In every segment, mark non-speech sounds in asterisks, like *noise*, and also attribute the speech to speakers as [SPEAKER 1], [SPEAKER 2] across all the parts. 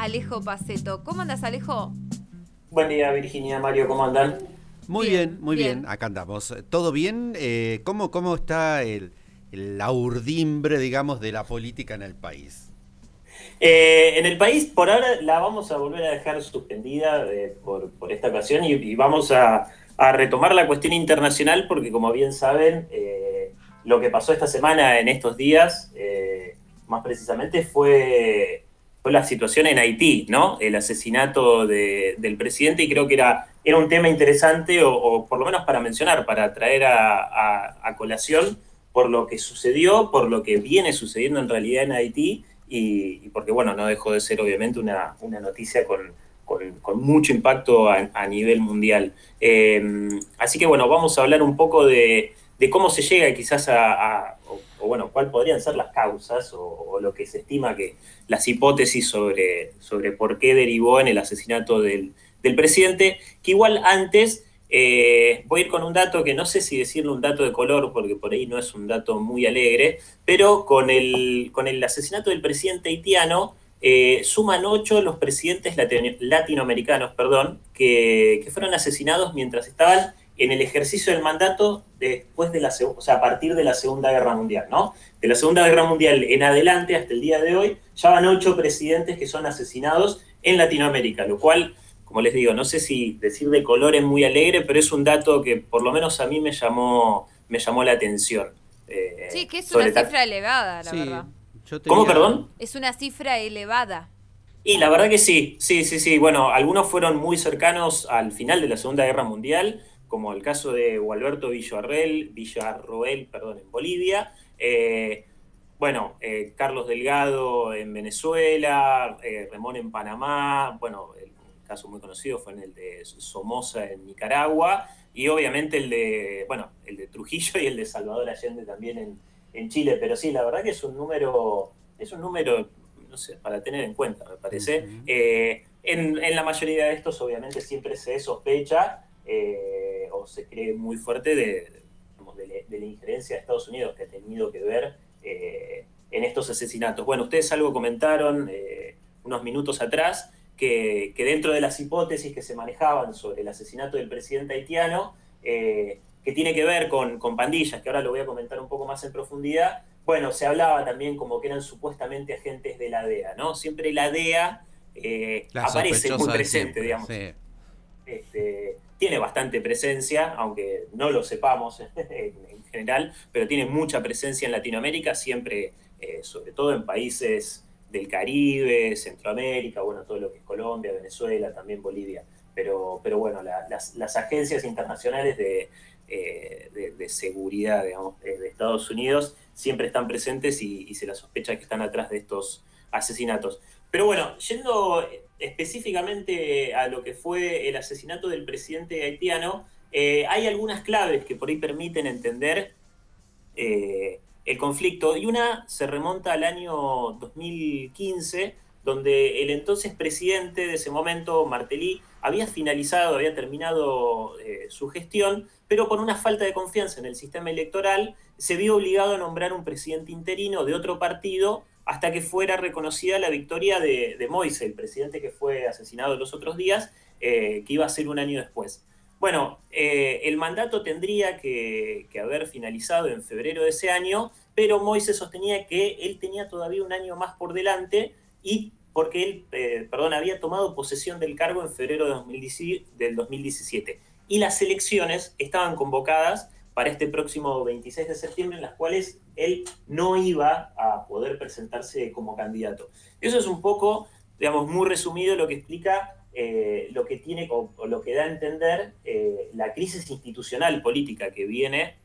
[SPEAKER 1] Alejo Paceto. ¿Cómo andas, Alejo?
[SPEAKER 2] Buen día, Virginia, Mario, ¿cómo andan?
[SPEAKER 3] Muy bien, muy bien. acá andamos. ¿Todo bien? Eh, ¿cómo, ¿Cómo está el, la urdimbre, digamos, de la política en el país?
[SPEAKER 2] Eh, en el país, por ahora, la vamos a volver a dejar suspendida eh, por, esta ocasión y, vamos a, retomar la cuestión internacional porque, como bien saben, lo que pasó esta semana, en estos días, más precisamente, fue la situación en Haití, ¿no? El asesinato del presidente y creo que era, era un tema interesante o, por lo menos para mencionar, para traer a, colación por lo que sucedió, por lo que viene sucediendo en realidad en Haití y, porque, bueno, no dejó de ser obviamente una, noticia con, mucho impacto a, nivel mundial. Eh, así que, bueno, vamos a hablar un poco de, cómo se llega quizás a o bueno, cuáles podrían ser las causas o, lo que se estima que las hipótesis sobre, sobre por qué derivó en el asesinato del, presidente, que igual antes eh, voy a ir con un dato que no sé si decirle un dato de color, porque por ahí no es un dato muy alegre, pero con el, con el asesinato del presidente haitiano, eh, suman ocho los presidentes latinoamericanos perdón, que, que fueron asesinados mientras estaban en el ejercicio del mandato después de la o sea, a partir de la Segunda Guerra Mundial, ¿no? De la Segunda Guerra Mundial en adelante hasta el día de hoy, ya van ocho presidentes que son asesinados en Latinoamérica, lo cual, como les digo, no sé si decir de color es muy alegre, pero es un dato que por lo menos a mí me llamó, me llamó la atención.
[SPEAKER 1] Eh, sí, que es una cifra elevada, la verdad.
[SPEAKER 2] ¿Cómo, perdón?
[SPEAKER 1] Es una cifra elevada.
[SPEAKER 2] Y la verdad que sí, sí, sí, sí. Bueno, algunos fueron muy cercanos al final de la Segunda Guerra Mundial, como el caso de Gualberto Villarroel, Villarroel perdón, en Bolivia, eh, bueno, eh, Carlos Delgado en Venezuela, eh, Remón en Panamá, bueno, el caso muy conocido fue en el de Somoza en Nicaragua, y obviamente el de, bueno, el de Trujillo y el de Salvador Allende también en, Chile, pero sí, la verdad que es un número, es un número, no sé, para tener en cuenta, me parece. en, la mayoría de estos, obviamente, siempre se sospecha o se cree muy fuerte de, la injerencia de Estados Unidos que ha tenido que ver eh, en estos asesinatos. Bueno, ustedes algo comentaron eh, unos minutos atrás, que, dentro de las hipótesis que se manejaban sobre el asesinato del presidente haitiano, eh, que tiene que ver con, pandillas, que ahora lo voy a comentar un poco más en profundidad, bueno, se hablaba también como que eran supuestamente agentes de la DEA, ¿no? Siempre la DEA aparece muy presente, digamos. Este, tiene bastante presencia, aunque no lo sepamos *laughs* en, general, pero tiene mucha presencia en Latinoamérica, siempre, eh, sobre todo en países del Caribe, Centroamérica, bueno, todo lo que es Colombia, Venezuela, también Bolivia. Pero, pero bueno, las, agencias internacionales de, eh, seguridad, de Estados Unidos siempre están presentes y, y se la sospecha que están atrás de estos asesinatos. Pero bueno, yendo específicamente a lo que fue el asesinato del presidente haitiano, eh, hay algunas claves que por ahí permiten entender eh, el conflicto. Y una se remonta al año 2015, donde el entonces presidente de ese momento, Martelly, había finalizado, había terminado eh, su gestión, pero con una falta de confianza en el sistema electoral, se vio obligado a nombrar un presidente interino de otro partido hasta que fuera reconocida la victoria de, de Moise, el presidente que fue asesinado los otros días, eh, que iba a ser un año después. Bueno, eh, el mandato tendría que, haber finalizado en febrero de ese año, pero Moise sostenía que él tenía todavía un año más por delante y porque él, eh, perdón, había tomado posesión del cargo en febrero de del 2017. Y las elecciones estaban convocadas para este próximo 26 de septiembre, en las cuales él no iba a poder presentarse como candidato. Eso es un poco, digamos, muy resumido lo que explica eh, lo que tiene o, lo que da a entender eh, la crisis institucional política que viene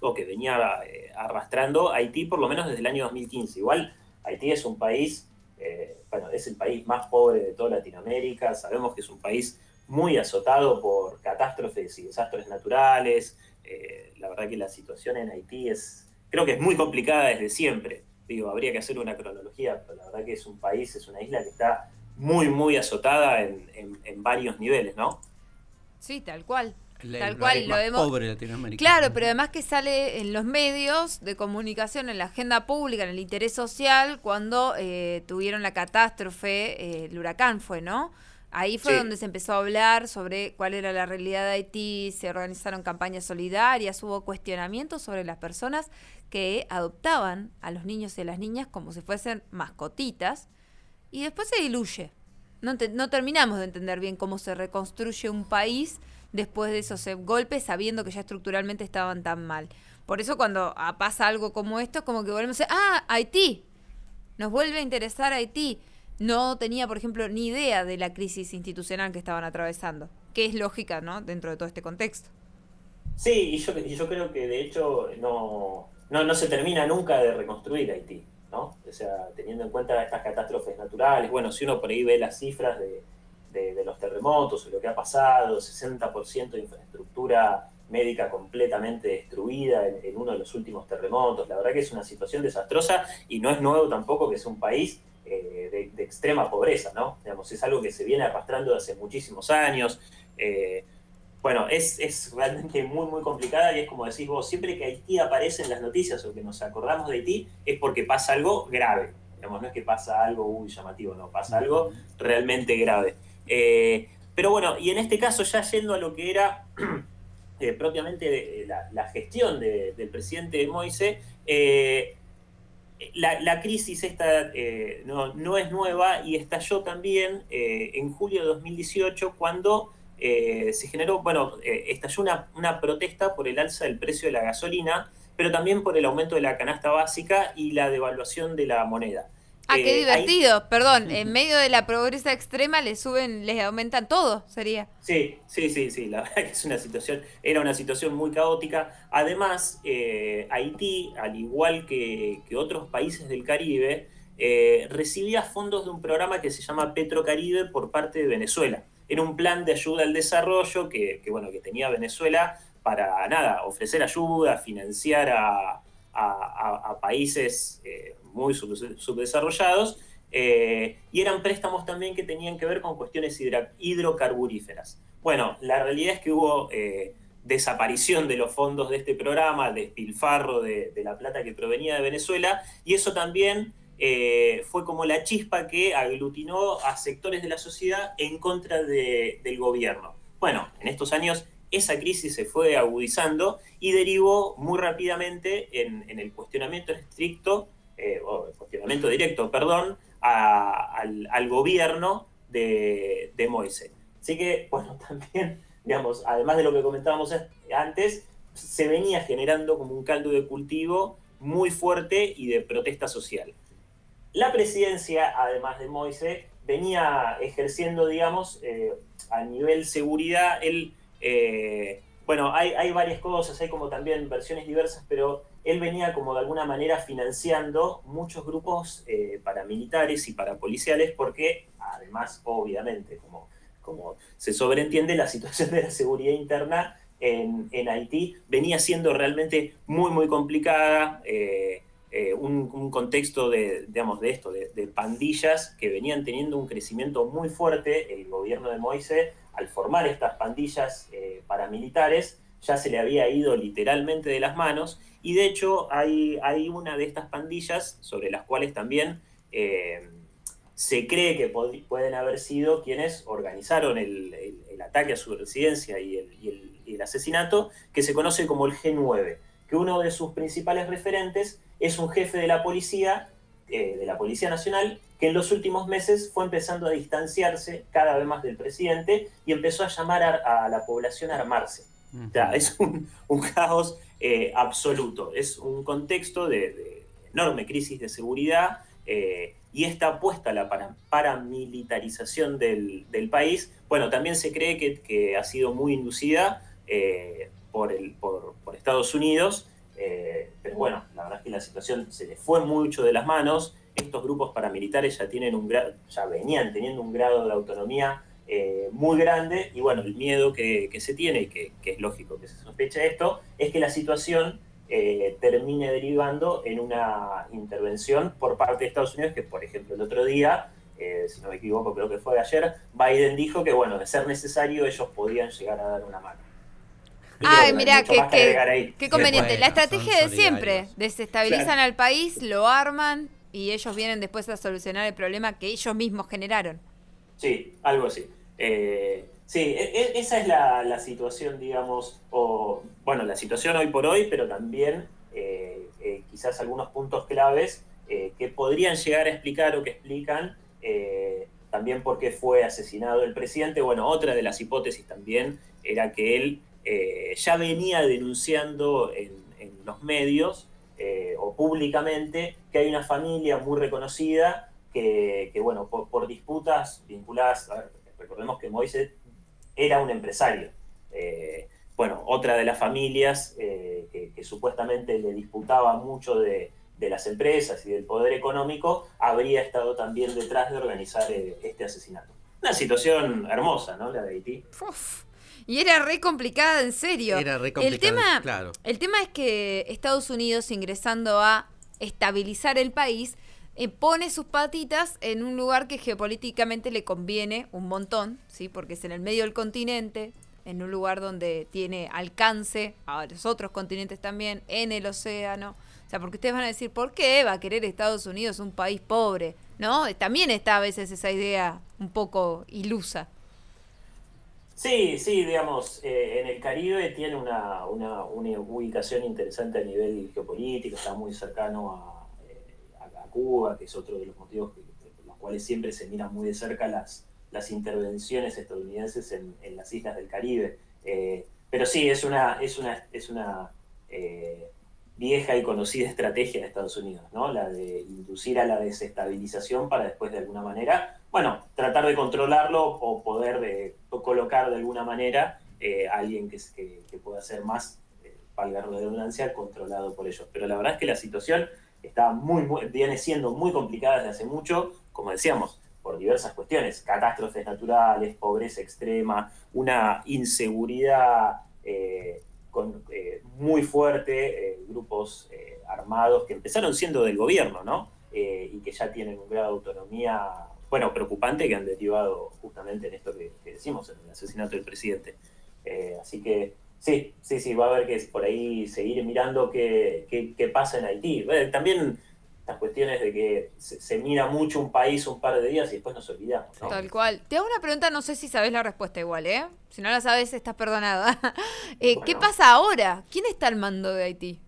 [SPEAKER 2] o que venía eh, arrastrando Haití por lo menos desde el año 2015. Igual Haití es un país, bueno, es el país más pobre de toda Latinoamérica, sabemos que es un país muy azotado por catástrofes y desastres naturales, eh, la verdad que la situación en Haití es, creo que es muy complicada desde siempre. Digo, habría que hacer una cronología, pero la verdad que es un país, es una isla que está muy, muy azotada en, varios niveles, ¿no?
[SPEAKER 1] Sí, tal cual. Tal cual, lo vemos. Pobre Latinoamérica. Claro, pero además que sale en los medios de comunicación, en la agenda pública, en el interés social, cuando eh, tuvieron la catástrofe, eh, el huracán fue, ¿no? Ahí fue donde se empezó a hablar sobre cuál era la realidad de Haití, se organizaron campañas solidarias, hubo cuestionamientos sobre las personas que adoptaban a los niños y a las niñas como si fuesen mascotitas, y después se diluye. No, no terminamos de entender bien cómo se reconstruye un país después de esos eh, golpes, sabiendo que ya estructuralmente estaban tan mal. Por eso cuando ah, pasa algo como esto, como que volvemos a decir, ah, Haití, nos vuelve a interesar Haití. No tenía, por ejemplo, ni idea de la crisis institucional que estaban atravesando, que es lógica, ¿no? Dentro de todo este contexto.
[SPEAKER 2] Sí, y yo, yo creo que de hecho no, no, no se termina nunca de reconstruir Haití, ¿no? O sea, teniendo en cuenta estas catástrofes naturales, bueno, si uno por ahí ve las cifras de, de, los terremotos lo que ha pasado, 60% de infraestructura médica completamente destruida en, uno de los últimos terremotos. La verdad que es una situación desastrosa y no es nuevo tampoco que sea un país extrema pobreza, ¿no? Digamos, es algo que se viene arrastrando hace muchísimos años. Eh, bueno, es, es, realmente muy, muy complicada y es como decís vos, siempre que Haití aparece en las noticias o que nos acordamos de Haití es porque pasa algo grave. Digamos, no es que pasa algo muy llamativo, no, pasa algo realmente grave. Eh, pero bueno, y en este caso ya yendo a lo que era *clears throat* eh, propiamente la, gestión del presidente Moise, eh, la, crisis esta no, es nueva y estalló también en julio de 2018 cuando se generó, bueno, estalló una, una protesta por el alza del precio de la gasolina, pero también por el aumento de la canasta básica y la devaluación de la moneda.
[SPEAKER 1] Ah, qué eh, divertido. Perdón, en medio de la pobreza extrema les suben, les aumentan todo, sería.
[SPEAKER 2] Sí, sí, sí, sí. La *laughs* verdad que es una situación, era una situación muy caótica. Además, eh, Haití, al igual que, otros países del Caribe, eh, recibía fondos de un programa que se llama Petrocaribe por parte de Venezuela. Era un plan de ayuda al desarrollo que, bueno, que tenía Venezuela para nada, ofrecer ayuda, financiar a, a, países eh, muy subdesarrollados, eh, y eran préstamos también que tenían que ver con cuestiones hidrocarburíferas. Bueno, la realidad es que hubo eh, desaparición de los fondos de este programa, despilfarro de, de, la plata que provenía de Venezuela, y eso también fue como la chispa que aglutinó a sectores de la sociedad en contra del gobierno. Bueno, en estos años esa crisis se fue agudizando y derivó muy rápidamente en, el cuestionamiento estricto, eh, o cuestionamiento directo, perdón, al, gobierno de, Moise. Así que, *laughs* bueno, también, digamos, además de lo que comentábamos antes, se venía generando como un caldo de cultivo muy fuerte y de protesta social. La presidencia, además de Moise, venía ejerciendo, digamos, eh, a nivel seguridad, el eh, bueno, hay, varias cosas, hay como también versiones diversas, pero él venía como de alguna manera financiando muchos grupos eh, paramilitares y parapoliciales porque además, obviamente, como, como se sobreentiende, la situación de la seguridad interna en, Haití venía siendo realmente muy, muy complicada. Eh, un, contexto de, digamos, de esto, de, de, pandillas que venían teniendo un crecimiento muy fuerte. El gobierno de Moise al formar estas pandillas eh, paramilitares, ya se le había ido literalmente de las manos, y de hecho hay, hay una de estas pandillas sobre las cuales también eh, se cree que pueden haber sido quienes organizaron el, ataque a su residencia y el, asesinato, que se conoce como el G9, que uno de sus principales referentes es un jefe de la policía, eh, de la Policía Nacional, que en los últimos meses fue empezando a distanciarse cada vez más del presidente y empezó a llamar a, la población a armarse. Es un, caos eh, absoluto, es un contexto de, enorme crisis de seguridad eh, y esta apuesta a la paramilitarización del, país, bueno, también se cree que, ha sido muy inducida eh, por, Estados Unidos, pero bueno, la verdad es que la situación se le fue mucho de las manos, estos grupos paramilitares ya, tienen un ya venían teniendo un grado de autonomía eh, muy grande y bueno, el miedo que, se tiene y que, es lógico que se sospeche esto, es que la situación eh, termine derivando en una intervención por parte de Estados Unidos, que por ejemplo el otro día, eh, si no me equivoco, creo que fue ayer, Biden dijo que bueno, de ser necesario ellos podían llegar a dar una mano.
[SPEAKER 1] Ay, mira, qué, qué conveniente. la estrategia de siempre, desestabilizan al país, lo arman y ellos vienen después a solucionar el problema que ellos mismos generaron.
[SPEAKER 2] Sí, algo así. Eh, sí, e, e, esa es la, situación, digamos, o bueno, la situación hoy por hoy, pero también eh, eh, quizás algunos puntos claves que podrían llegar a explicar o que explican también por qué fue asesinado el presidente. Bueno, otra de las hipótesis también era que él ya venía denunciando en, en los medios o públicamente que hay una familia muy reconocida que, bueno, por, disputas vinculadas, recordemos que Moisés era un empresario. Eh, bueno, otra de las familias eh, que, supuestamente le disputaba mucho de, las empresas y del poder económico, habría estado también detrás de organizar eh, este asesinato. Una situación hermosa, ¿no? La de Haití.
[SPEAKER 1] Y era re complicada, en serio. Era re complicada, el tema, claro. El tema es que Estados Unidos, ingresando a estabilizar el país, eh, pone sus patitas en un lugar que geopolíticamente le conviene un montón, ¿sí? Porque es en el medio del continente, en un lugar donde tiene alcance a los otros continentes también, en el océano. O sea, porque ustedes van a decir, ¿por qué va a querer Estados Unidos un país pobre? ¿No? También está a veces esa idea un poco ilusa.
[SPEAKER 2] Sí, sí, digamos, eh, en el Caribe tiene una, una, una ubicación interesante a nivel geopolítico, está muy cercano a, Cuba, que es otro de los motivos por los cuales siempre se miran muy de cerca las, las intervenciones estadounidenses en, las islas del Caribe. Eh, pero sí, es una, es una, es una eh, vieja y conocida estrategia de Estados Unidos, ¿no? La de inducir a la desestabilización para después de alguna manera, bueno, tratar de controlarlo o poder de, colocar de alguna manera eh, a alguien que, que, pueda ser más, valga la redundancia, controlado por ellos. Pero la verdad es que la situación está muy, viene siendo muy complicada desde hace mucho, como decíamos, por diversas cuestiones, catástrofes naturales, pobreza extrema, una inseguridad eh, eh, muy fuerte, eh, grupos armados que empezaron siendo del gobierno, ¿no? y que ya tienen un grado de autonomía, bueno, preocupante, que han derivado justamente en esto que decimos, en el asesinato del presidente. así que Sí, sí, sí, va a haber que por ahí seguir mirando qué, qué, pasa en Haití. También las cuestiones de que se, mira mucho un país un par de días y después nos olvidamos.
[SPEAKER 1] Tal cual. Te hago una pregunta, no sé si sabes la respuesta igual, ¿eh? Si no la sabes, estás perdonada. *laughs* Eh, ¿Qué pasa ahora? ¿Quién está al mando de Haití?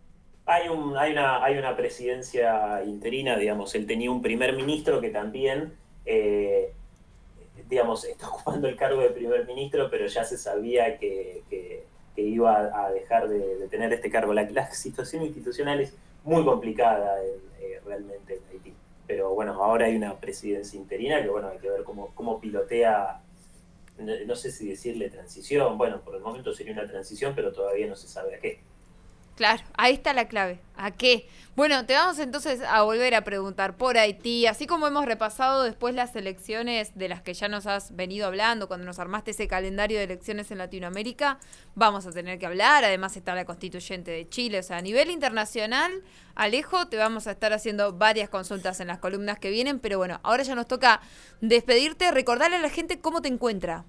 [SPEAKER 2] Hay, un, hay, una, hay una presidencia interina, digamos, él tenía un primer ministro que también, eh, digamos, está *laughs* ocupando el cargo de primer ministro, pero ya se sabía que que iba a dejar de, tener este cargo. La, situación institucional es muy complicada eh, realmente en Haití. Pero bueno, ahora hay una presidencia interina que bueno, hay que ver cómo, cómo pilotea, no sé si decirle transición, bueno, por el momento sería una transición, pero todavía no se sabe a qué.
[SPEAKER 1] Claro, ahí está la clave. ¿A qué? Bueno, te vamos entonces a volver a preguntar por Haití, así como hemos repasado después las elecciones de las que ya nos has venido hablando, cuando nos armaste ese calendario de elecciones en Latinoamérica, vamos a tener que hablar, además está la constituyente de Chile, o sea, a nivel internacional, Alejo, te vamos a estar haciendo varias consultas en las columnas que vienen, pero bueno, ahora ya nos toca despedirte, recordarle a la gente cómo te encuentra.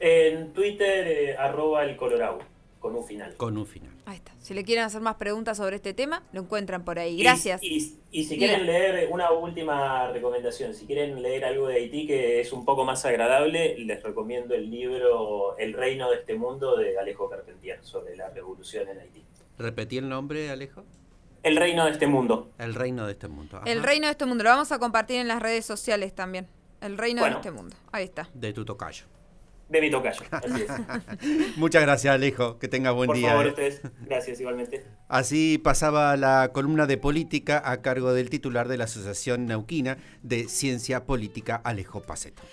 [SPEAKER 2] En Twitter, eh, arroba el Colorado con un final.
[SPEAKER 3] Con un final.
[SPEAKER 1] Ahí está. Si le quieren hacer más preguntas sobre este tema, lo encuentran por ahí. Gracias.
[SPEAKER 2] Y, si quieren leer, una última recomendación, si quieren leer algo de Haití que es un poco más agradable, les recomiendo el libro El reino de este mundo de Alejo Carpentier sobre la revolución en Haití.
[SPEAKER 3] ¿Repetí el nombre, Alejo?
[SPEAKER 2] El reino de este mundo.
[SPEAKER 3] El reino de este mundo.
[SPEAKER 1] El reino de este mundo. Lo vamos a compartir en las redes sociales también. El reino de este mundo. Ahí está.
[SPEAKER 3] De tu tocayo
[SPEAKER 2] de mi tocayo. Así
[SPEAKER 3] es. *laughs* Muchas gracias, Alejo. Que tengas buen día.
[SPEAKER 2] Por favor, eh. ustedes. Gracias, igualmente.
[SPEAKER 3] Así pasaba la columna de política a cargo del titular de la Asociación Neuquina de Ciencia Política, Alejo Paceto.